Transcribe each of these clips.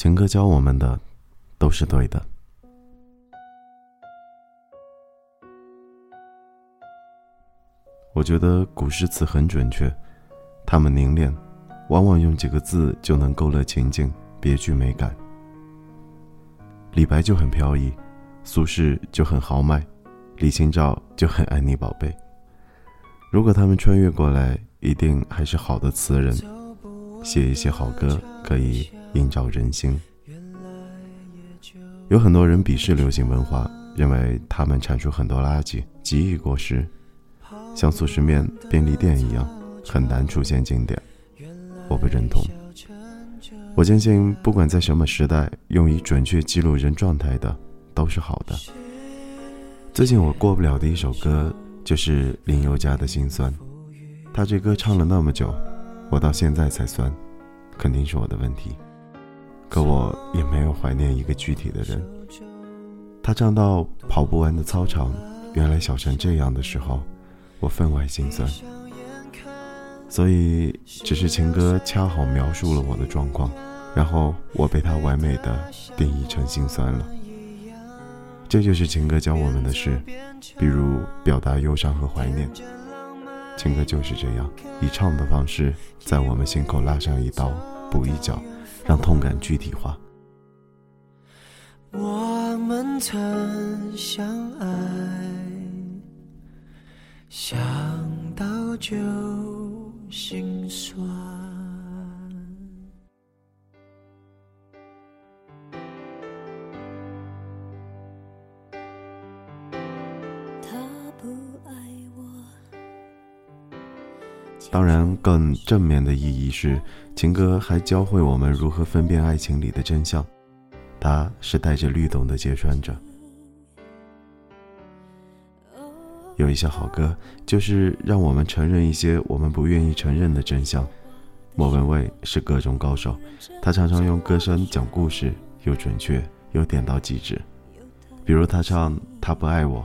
情歌教我们的都是对的。我觉得古诗词很准确，他们凝练，往往用几个字就能勾勒情境，别具美感。李白就很飘逸，苏轼就很豪迈，李清照就很爱你宝贝。如果他们穿越过来，一定还是好的词人，写一些好歌，可以。映照人心。有很多人鄙视流行文化，认为他们产出很多垃圾，极易过时，像速食面、便利店一样，很难出现经典。我不认同。我坚信，不管在什么时代，用以准确记录人状态的，都是好的。最近我过不了的一首歌，就是林宥嘉的心酸。他这歌唱了那么久，我到现在才酸，肯定是我的问题。可我也没有怀念一个具体的人。他唱到跑不完的操场，原来小成这样的时候，我分外心酸。所以，只是情歌恰好描述了我的状况，然后我被他完美的定义成心酸了。这就是情歌教我们的事，比如表达忧伤和怀念。情歌就是这样，以唱的方式，在我们心口拉上一刀，补一脚。让痛感具体化。我们曾相爱，想到就心当然，更正面的意义是，情歌还教会我们如何分辨爱情里的真相。它是带着律动的揭穿者。有一些好歌，就是让我们承认一些我们不愿意承认的真相。莫文蔚是歌中高手，他常常用歌声讲故事，又准确又点到即止。比如他唱《他不爱我》，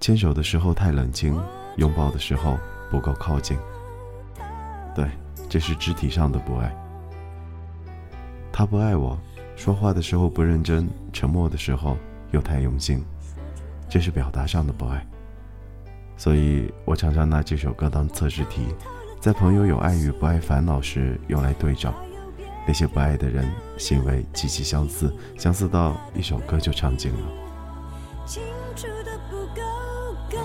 牵手的时候太冷清，拥抱的时候不够靠近。对，这是肢体上的不爱。他不爱我，说话的时候不认真，沉默的时候又太用心，这是表达上的不爱。所以我常常拿这首歌当测试题，在朋友有爱与不爱烦恼时用来对照。那些不爱的人，行为极其相似，相似到一首歌就唱尽了。清楚的不够干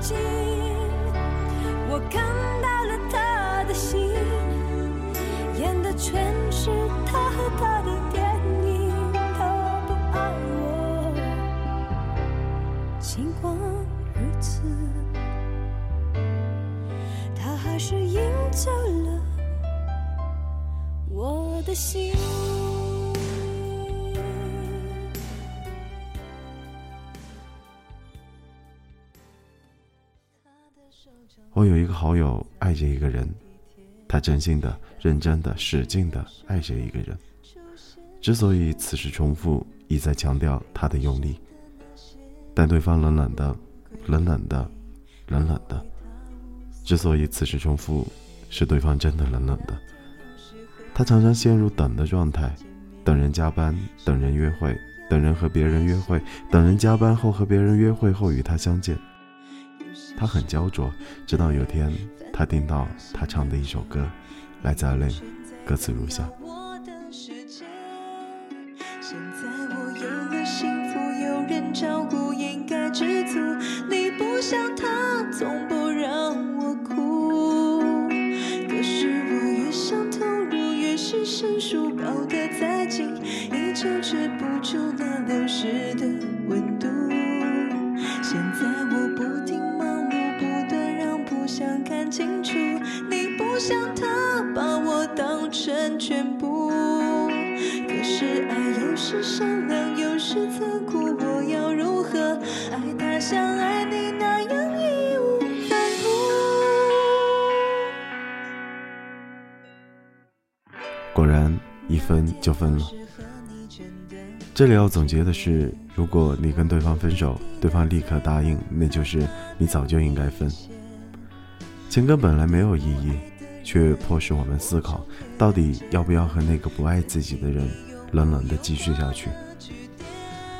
净我看全是他和他的电影。他不爱我，尽管如此，他还是赢走了我的心。我有一个好友爱着一个人，他真心的、认真的、使劲的爱着一个人。之所以此时重复，一再强调他的用力。但对方冷冷的、冷冷的、冷冷的。之所以此时重复，是对方真的冷冷的。他常常陷入等的状态，等人加班，等人约会，等人和别人约会，等人加班后和别人约会后与他相见。他很焦灼，直到有天，他听到他唱的一首歌，来自阿令，歌词如下。现在我有了幸福，有人照顾，应该知足。你不像他，良，有时残酷，我要如何爱他像爱你那样义无反顾？果然，一分就分了。这里要总结的是，如果你跟对方分手，对方立刻答应，那就是你早就应该分。情歌本来没有意义，却迫使我们思考，到底要不要和那个不爱自己的人冷冷的继续下去。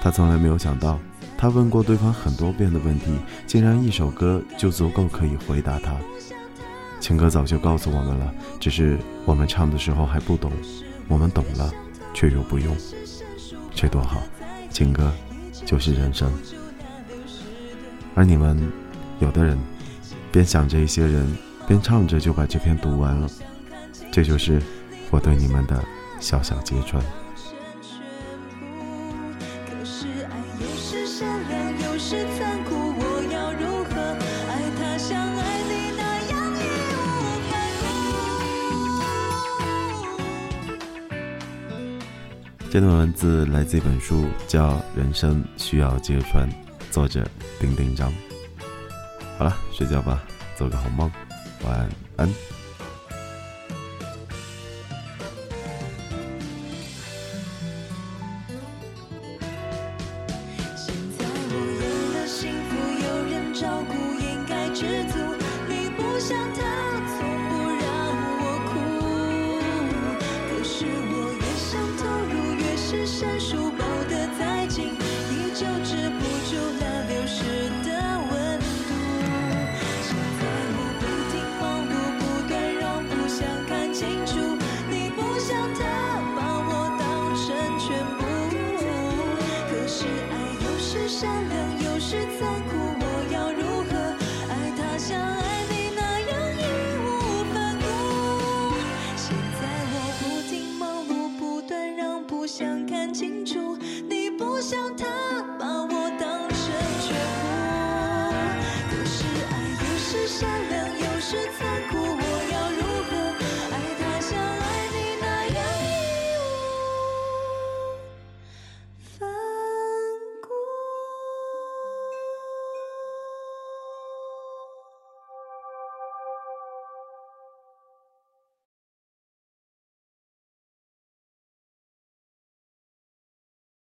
他从来没有想到，他问过对方很多遍的问题，竟然一首歌就足够可以回答他。情歌早就告诉我们了，只是我们唱的时候还不懂，我们懂了，却又不用，这多好！情歌就是人生。而你们，有的人，边想着一些人，边唱着就把这篇读完了，这就是我对你们的小小揭穿。这段文字来自一本书，叫《人生需要揭穿》，作者丁丁张。好了，睡觉吧，做个好梦，晚安。伸手抱得太紧，依旧止不住那流失的温度。现在我不停恍惚，不断让步，想看清楚。你不像他，把我当成全部。可是爱又是善良，又是残酷。